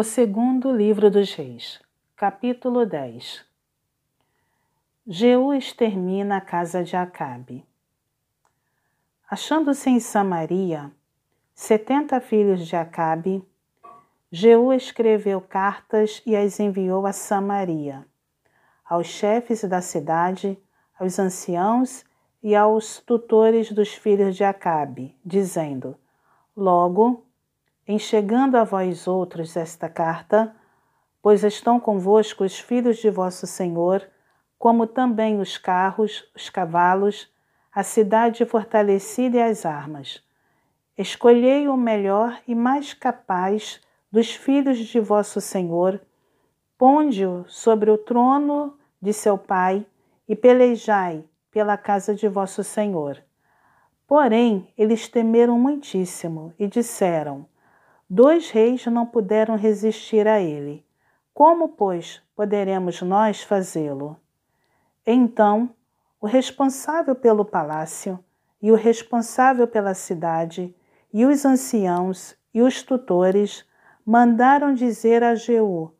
O segundo livro dos reis, capítulo 10 Jeú extermina a casa de Acabe. Achando-se em Samaria, setenta filhos de Acabe, Jeú escreveu cartas e as enviou a Samaria, aos chefes da cidade, aos anciãos e aos tutores dos filhos de Acabe, dizendo: Logo, em chegando a vós outros esta carta, pois estão convosco os filhos de vosso Senhor, como também os carros, os cavalos, a cidade fortalecida e as armas. Escolhei o melhor e mais capaz dos filhos de vosso Senhor, ponde-o sobre o trono de seu pai e pelejai pela casa de vosso Senhor. Porém, eles temeram muitíssimo e disseram: Dois reis não puderam resistir a ele. Como, pois, poderemos nós fazê-lo? Então, o responsável pelo palácio, e o responsável pela cidade, e os anciãos e os tutores mandaram dizer a Jeú: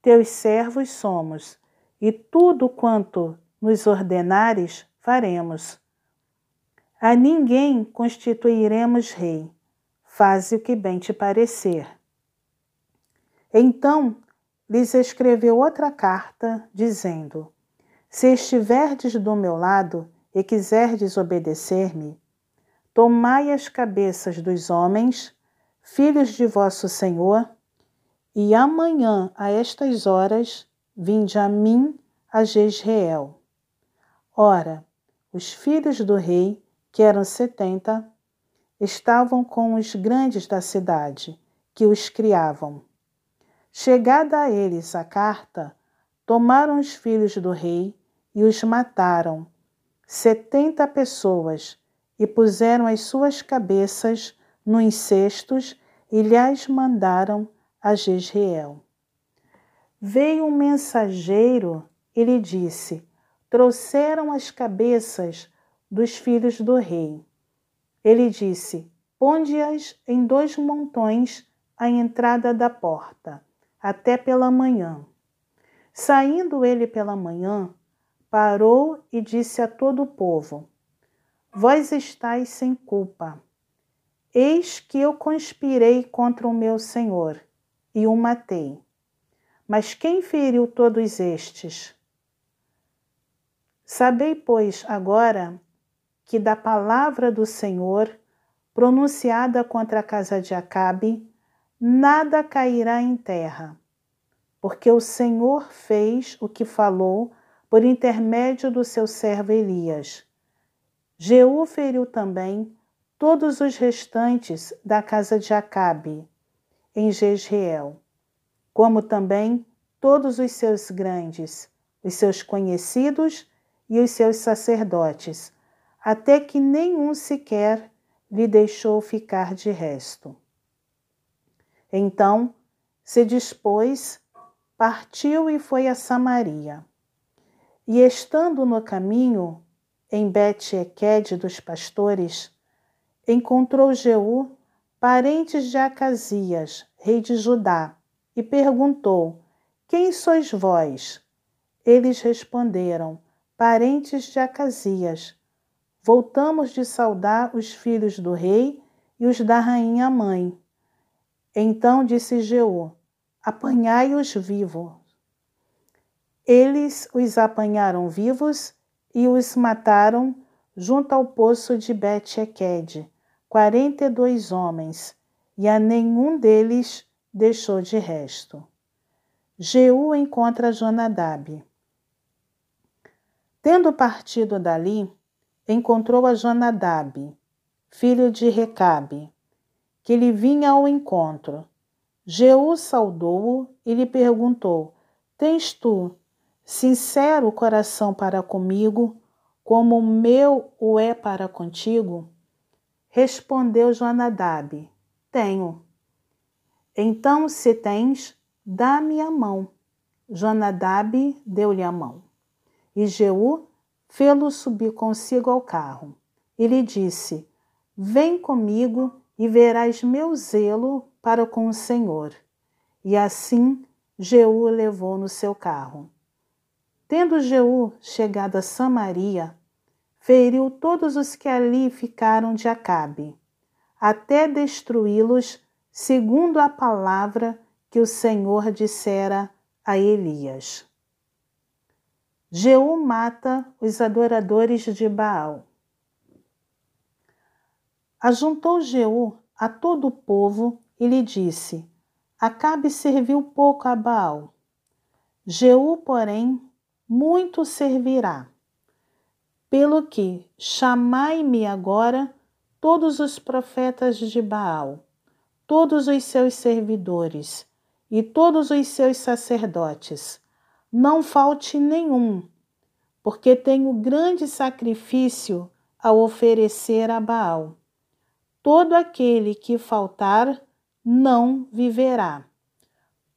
Teus servos somos, e tudo quanto nos ordenares faremos. A ninguém constituiremos rei faze o que bem te parecer. Então lhes escreveu outra carta, dizendo: Se estiverdes do meu lado e quiserdes obedecer-me, tomai as cabeças dos homens, filhos de vosso Senhor, e amanhã a estas horas vinde a mim a Jezreel. Ora, os filhos do rei, que eram setenta, estavam com os grandes da cidade, que os criavam. Chegada a eles a carta, tomaram os filhos do rei e os mataram, setenta pessoas, e puseram as suas cabeças nos cestos e lhes mandaram a Jezreel. Veio um mensageiro e lhe disse: Trouxeram as cabeças dos filhos do rei. Ele disse: Ponde-as em dois montões à entrada da porta, até pela manhã. Saindo ele pela manhã, parou e disse a todo o povo: Vós estáis sem culpa. Eis que eu conspirei contra o meu senhor e o matei. Mas quem feriu todos estes? Sabei, pois, agora que da palavra do Senhor pronunciada contra a casa de Acabe, nada cairá em terra, porque o Senhor fez o que falou por intermédio do seu servo Elias. Jeú feriu também todos os restantes da casa de Acabe, em Jezreel, como também todos os seus grandes, os seus conhecidos e os seus sacerdotes, até que nenhum sequer lhe deixou ficar de resto. Então se dispôs, partiu e foi a Samaria. E estando no caminho, em Bet-Equed dos pastores, encontrou Jeú, parentes de Acasias, rei de Judá, e perguntou: Quem sois vós? Eles responderam: Parentes de Acasias, voltamos de saudar os filhos do rei e os da rainha mãe. Então disse Jeú: Apanhai-os vivos. Eles os apanharam vivos e os mataram junto ao poço de Bet-Equed, quarenta e dois homens, e a nenhum deles deixou de resto. Jeú encontra Jonadab. Tendo partido dali, encontrou a Jonadab, filho de Recabe, que lhe vinha ao encontro. Jeú saudou-o e lhe perguntou: Tens tu sincero coração para comigo, como o meu o é para contigo? Respondeu Jonadab: Tenho. Então, se tens, dá-me a mão. Jonadab deu-lhe a mão. E Jeú fê-lo subir consigo ao carro. E lhe disse: Vem comigo e verás meu zelo para com o Senhor. e assim Jeú levou no seu carro. Tendo Jeú chegado a Samaria, feriu todos os que ali ficaram de Acabe, até destruí-los, segundo a palavra que o Senhor dissera a Elias. Jeú mata os adoradores de Baal. Ajuntou Jeú a todo o povo e lhe disse: Acabe serviu pouco a Baal. Jeú, porém, muito servirá. Pelo que chamai-me agora todos os profetas de Baal, todos os seus servidores e todos os seus sacerdotes. Não falte nenhum, porque tenho grande sacrifício a oferecer a Baal. Todo aquele que faltar não viverá.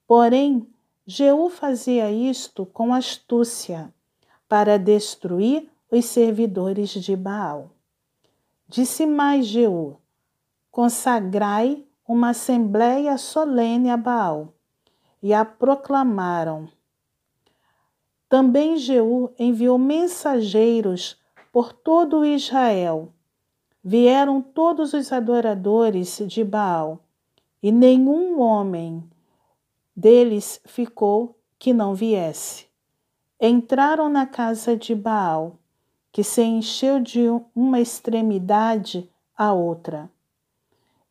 Porém, Jeú fazia isto com astúcia, para destruir os servidores de Baal. Disse mais Jeú: Consagrai uma assembleia solene a Baal, e a proclamaram. Também Jeú enviou mensageiros por todo Israel. Vieram todos os adoradores de Baal, e nenhum homem deles ficou que não viesse. Entraram na casa de Baal que se encheu de uma extremidade à outra.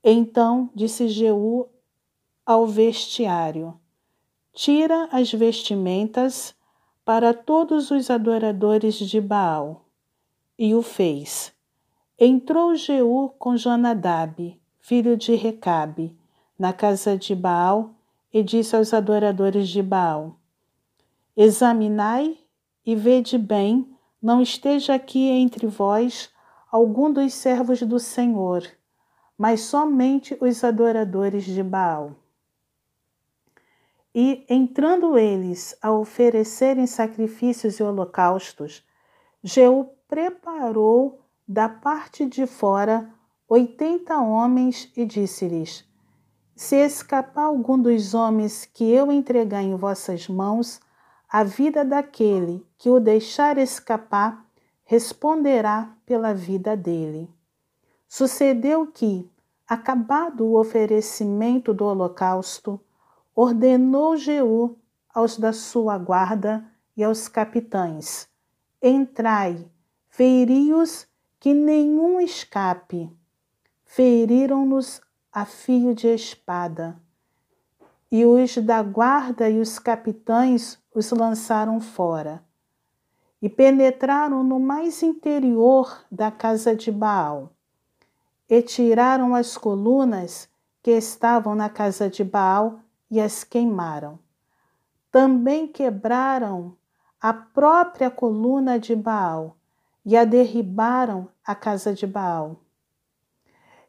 Então disse Jeú ao vestiário: Tira as vestimentas para todos os adoradores de Baal. E o fez. Entrou Jeú com Jonadab, filho de Recabe, na casa de Baal, e disse aos adoradores de Baal: Examinai e vede bem não esteja aqui entre vós algum dos servos do Senhor, mas somente os adoradores de Baal. E, entrando eles a oferecerem sacrifícios e holocaustos, Jeú preparou da parte de fora oitenta homens e disse-lhes: Se escapar algum dos homens que eu entregar em vossas mãos, a vida daquele que o deixar escapar responderá pela vida dele. Sucedeu que, acabado o oferecimento do holocausto, ordenou Jeú aos da sua guarda e aos capitães: Entrai, feri-os, que nenhum escape. Feriram-nos a fio de espada. E os da guarda e os capitães os lançaram fora e penetraram no mais interior da casa de Baal e tiraram as colunas que estavam na casa de Baal e as queimaram. Também quebraram a própria coluna de Baal e a derribaram a casa de Baal.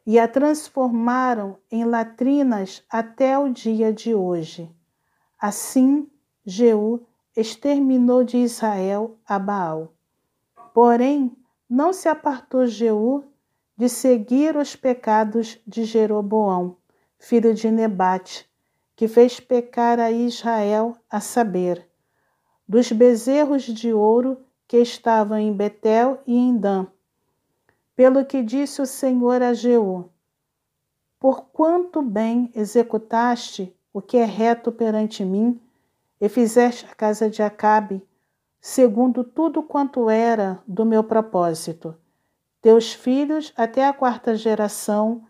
E a transformaram em latrinas até o dia de hoje. Assim, Jeú exterminou de Israel a Baal. Porém, não se apartou Jeú de seguir os pecados de Jeroboão, filho de Nebate, que fez pecar a Israel, a saber, dos bezerros de ouro que estavam em Betel e em Dan. Pelo que disse o Senhor a Jeú: Por quanto bem executaste o que é reto perante mim, e fizeste a casa de Acabe segundo tudo quanto era do meu propósito. Teus filhos, até a quarta geração,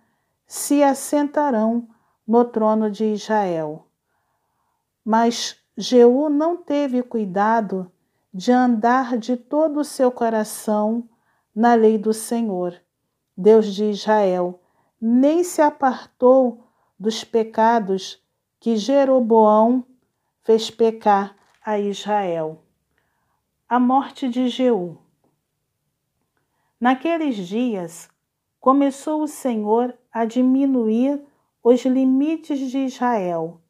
se assentarão no trono de Israel. Mas Jeú não teve cuidado de andar de todo o seu coração na lei do Senhor, Deus de Israel, nem se apartou dos pecados que Jeroboão fez pecar a Israel. A morte de Jeú. Naqueles dias, começou o Senhor a diminuir os limites de Israel,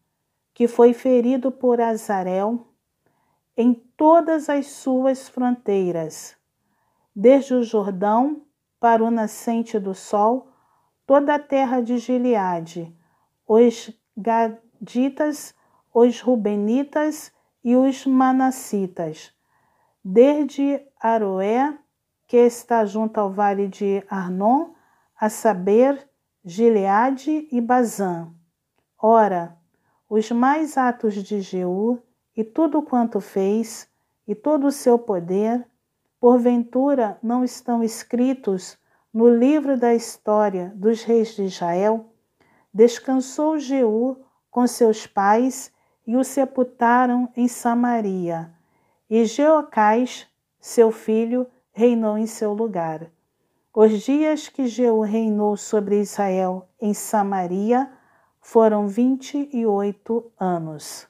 que foi ferido por Azarel em todas as suas fronteiras, desde o Jordão para o nascente do sol, toda a terra de Gileade, os Gaditas, os Rubenitas e os Manassitas, desde Aroé, que está junto ao vale de Arnon, a saber, Gileade e Bazã. Ora, os mais atos de Jeú e tudo quanto fez, e todo o seu poder, porventura não estão escritos no livro da história dos reis de Israel? Descansou Jeú com seus pais e o sepultaram em Samaria. E Jeocás, seu filho, reinou em seu lugar. Os dias que Jeú reinou sobre Israel em Samaria foram vinte e oito anos.